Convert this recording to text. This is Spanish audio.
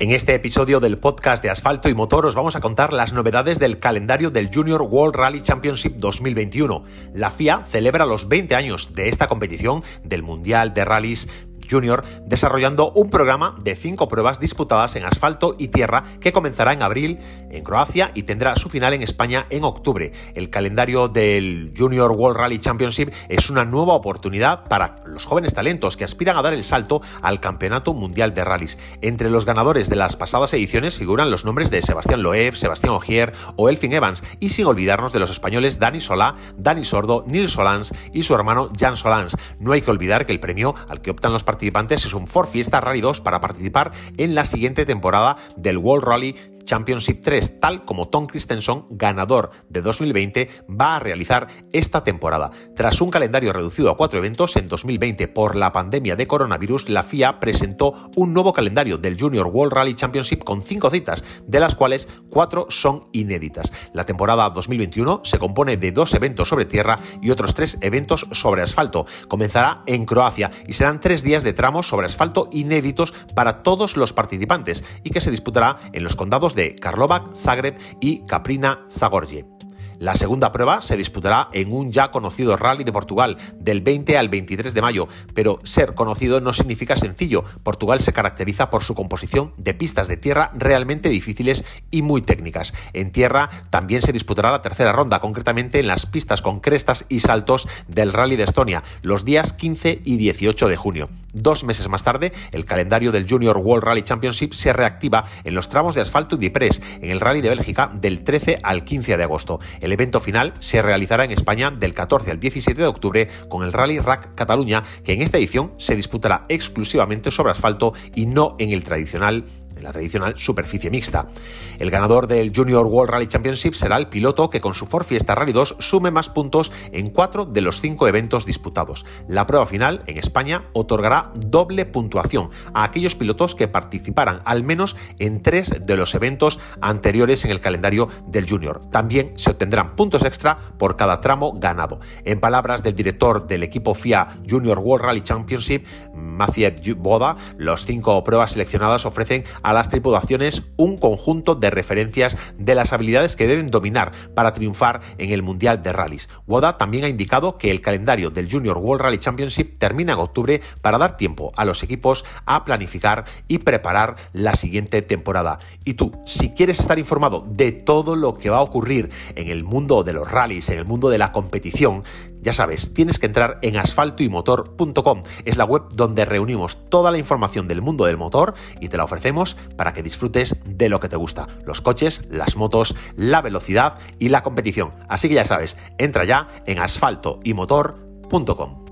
En este episodio del podcast de Asfalto y Motor os vamos a contar las novedades del calendario del Junior World Rally Championship 2021. La FIA celebra los 20 años de esta competición del Mundial de Rallys Junior, desarrollando un programa de cinco pruebas disputadas en asfalto y tierra que comenzará en abril en Croacia y tendrá su final en España en octubre. El calendario del Junior World Rally Championship es una nueva oportunidad para los jóvenes talentos que aspiran a dar el salto al Campeonato Mundial de Rallys. Entre los ganadores de las pasadas ediciones figuran los nombres de Sebastián Loeb, Sebastián Ogier o Elfin Evans, y sin olvidarnos de los españoles Dani Solá, Dani Sordo, Nils Solans y su hermano Jan Solans. No hay que olvidar que el premio al que optan los participantes es un Ford Fiesta Rally 2 para participar en la siguiente temporada del World Rally Championship 3, tal como Tom Christensen, ganador de 2020, va a realizar esta temporada. Tras un calendario reducido a cuatro eventos en 2020 por la pandemia de coronavirus, la FIA presentó un nuevo calendario del Junior World Rally Championship con cinco citas, de las cuales cuatro son inéditas. La temporada 2021 se compone de dos eventos sobre tierra y otros tres eventos sobre asfalto. Comenzará en Croacia y serán tres días de tramos sobre asfalto inéditos para todos los participantes y que se disputará en los condados de Karlovac, Zagreb y Caprina Zagorje. La segunda prueba se disputará en un ya conocido rally de Portugal del 20 al 23 de mayo, pero ser conocido no significa sencillo. Portugal se caracteriza por su composición de pistas de tierra realmente difíciles y muy técnicas. En tierra también se disputará la tercera ronda, concretamente en las pistas con crestas y saltos del rally de Estonia, los días 15 y 18 de junio. Dos meses más tarde, el calendario del Junior World Rally Championship se reactiva en los tramos de asfalto y Press en el Rally de Bélgica del 13 al 15 de agosto. El evento final se realizará en España del 14 al 17 de octubre con el Rally Rack Cataluña, que en esta edición se disputará exclusivamente sobre asfalto y no en el tradicional en la tradicional superficie mixta. El ganador del Junior World Rally Championship será el piloto que con su Ford Fiesta Rally 2 sume más puntos en cuatro de los cinco eventos disputados. La prueba final en España otorgará doble puntuación a aquellos pilotos que participaran al menos en tres de los eventos anteriores en el calendario del Junior. También se obtendrán puntos extra por cada tramo ganado. En palabras del director del equipo FIA Junior World Rally Championship, Matthew Boda, los cinco pruebas seleccionadas ofrecen a las tripulaciones un conjunto de referencias de las habilidades que deben dominar para triunfar en el Mundial de Rallys. Woda también ha indicado que el calendario del Junior World Rally Championship termina en octubre para dar tiempo a los equipos a planificar y preparar la siguiente temporada. Y tú, si quieres estar informado de todo lo que va a ocurrir en el mundo de los rallies, en el mundo de la competición, ya sabes, tienes que entrar en asfaltoymotor.com. Es la web donde reunimos toda la información del mundo del motor y te la ofrecemos para que disfrutes de lo que te gusta. Los coches, las motos, la velocidad y la competición. Así que ya sabes, entra ya en asfaltoymotor.com.